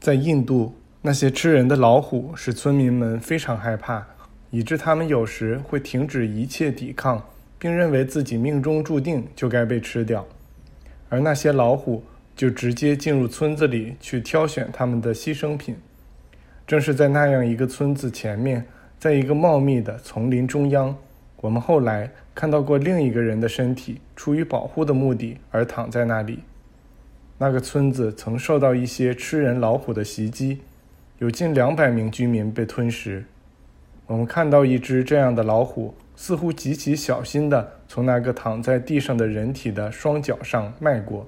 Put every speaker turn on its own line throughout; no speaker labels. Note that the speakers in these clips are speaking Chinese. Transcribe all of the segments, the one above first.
在印度，那些吃人的老虎使村民们非常害怕，以致他们有时会停止一切抵抗，并认为自己命中注定就该被吃掉。而那些老虎就直接进入村子里去挑选他们的牺牲品。正是在那样一个村子前面，在一个茂密的丛林中央，我们后来看到过另一个人的身体出于保护的目的而躺在那里。那个村子曾受到一些吃人老虎的袭击，有近两百名居民被吞食。我们看到一只这样的老虎，似乎极其小心地从那个躺在地上的人体的双脚上迈过。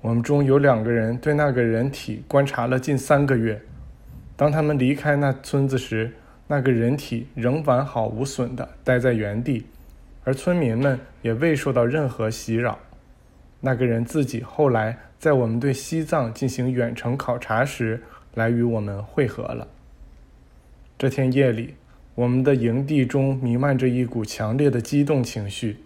我们中有两个人对那个人体观察了近三个月。当他们离开那村子时，那个人体仍完好无损地待在原地，而村民们也未受到任何袭扰。那个人自己后来在我们对西藏进行远程考察时来与我们会合了。这天夜里，我们的营地中弥漫着一股强烈的激动情绪，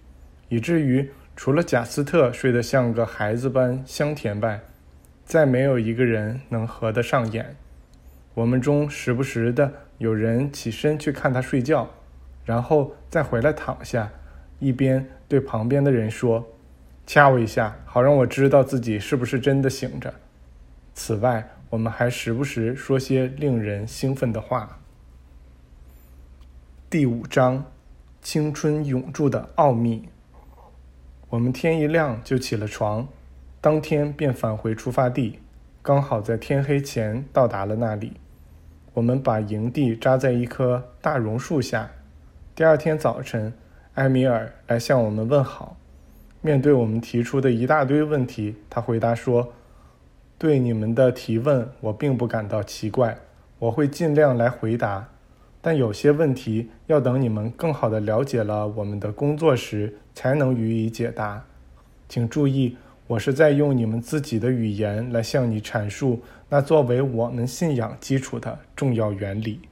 以至于除了贾斯特睡得像个孩子般香甜外，再没有一个人能合得上眼。我们中时不时的有人起身去看他睡觉，然后再回来躺下，一边对旁边的人说。掐我一下，好让我知道自己是不是真的醒着。此外，我们还时不时说些令人兴奋的话。第五章：青春永驻的奥秘。我们天一亮就起了床，当天便返回出发地，刚好在天黑前到达了那里。我们把营地扎在一棵大榕树下。第二天早晨，埃米尔来向我们问好。面对我们提出的一大堆问题，他回答说：“对你们的提问，我并不感到奇怪，我会尽量来回答。但有些问题要等你们更好地了解了我们的工作时，才能予以解答。请注意，我是在用你们自己的语言来向你阐述那作为我们信仰基础的重要原理。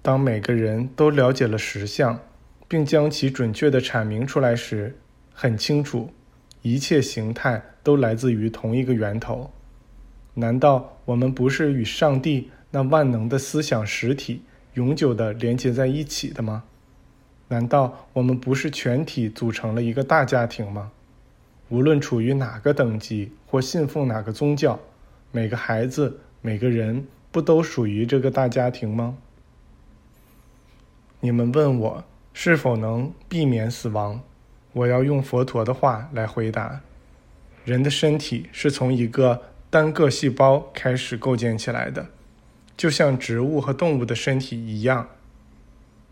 当每个人都了解了实相。”并将其准确地阐明出来时，很清楚，一切形态都来自于同一个源头。难道我们不是与上帝那万能的思想实体永久地连接在一起的吗？难道我们不是全体组成了一个大家庭吗？无论处于哪个等级或信奉哪个宗教，每个孩子、每个人不都属于这个大家庭吗？你们问我。是否能避免死亡？我要用佛陀的话来回答：人的身体是从一个单个细胞开始构建起来的，就像植物和动物的身体一样。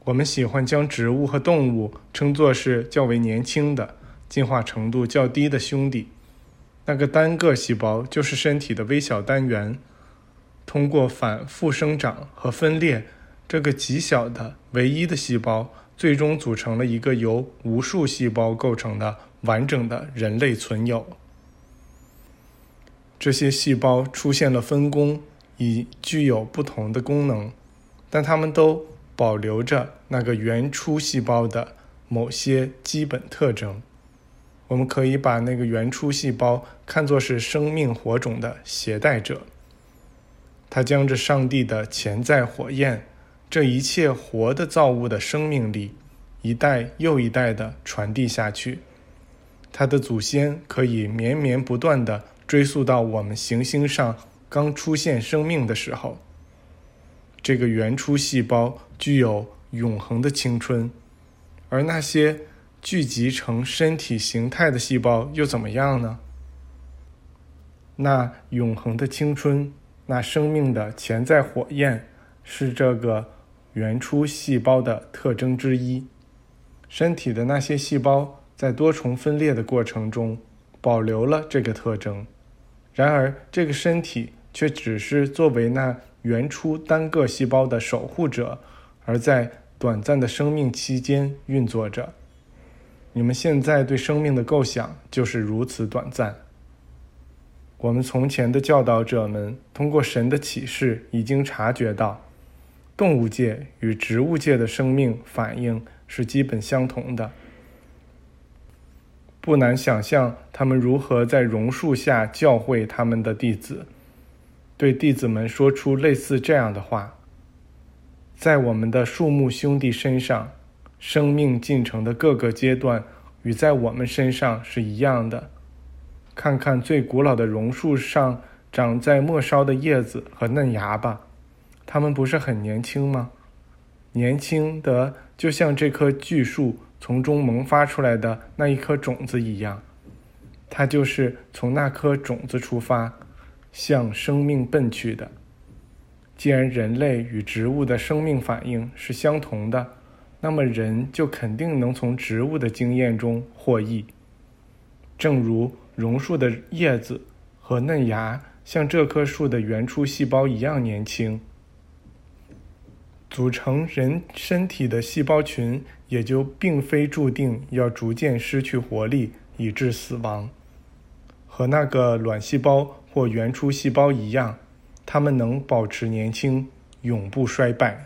我们喜欢将植物和动物称作是较为年轻的、进化程度较低的兄弟。那个单个细胞就是身体的微小单元，通过反复生长和分裂，这个极小的唯一的细胞。最终组成了一个由无数细胞构成的完整的人类存有。这些细胞出现了分工，以具有不同的功能，但它们都保留着那个原初细胞的某些基本特征。我们可以把那个原初细胞看作是生命火种的携带者，它将着上帝的潜在火焰。这一切活的造物的生命力，一代又一代的传递下去，它的祖先可以绵绵不断的追溯到我们行星上刚出现生命的时候。这个原初细胞具有永恒的青春，而那些聚集成身体形态的细胞又怎么样呢？那永恒的青春，那生命的潜在火焰，是这个。原初细胞的特征之一，身体的那些细胞在多重分裂的过程中保留了这个特征，然而这个身体却只是作为那原初单个细胞的守护者，而在短暂的生命期间运作着。你们现在对生命的构想就是如此短暂。我们从前的教导者们通过神的启示已经察觉到。动物界与植物界的生命反应是基本相同的。不难想象他们如何在榕树下教诲他们的弟子，对弟子们说出类似这样的话：在我们的树木兄弟身上，生命进程的各个阶段与在我们身上是一样的。看看最古老的榕树上长在末梢的叶子和嫩芽吧，他们不是很年轻吗？年轻的就像这棵巨树从中萌发出来的那一颗种子一样，它就是从那颗种子出发，向生命奔去的。既然人类与植物的生命反应是相同的，那么人就肯定能从植物的经验中获益。正如。榕树的叶子和嫩芽像这棵树的原初细胞一样年轻，组成人身体的细胞群也就并非注定要逐渐失去活力以致死亡。和那个卵细胞或原初细胞一样，它们能保持年轻，永不衰败。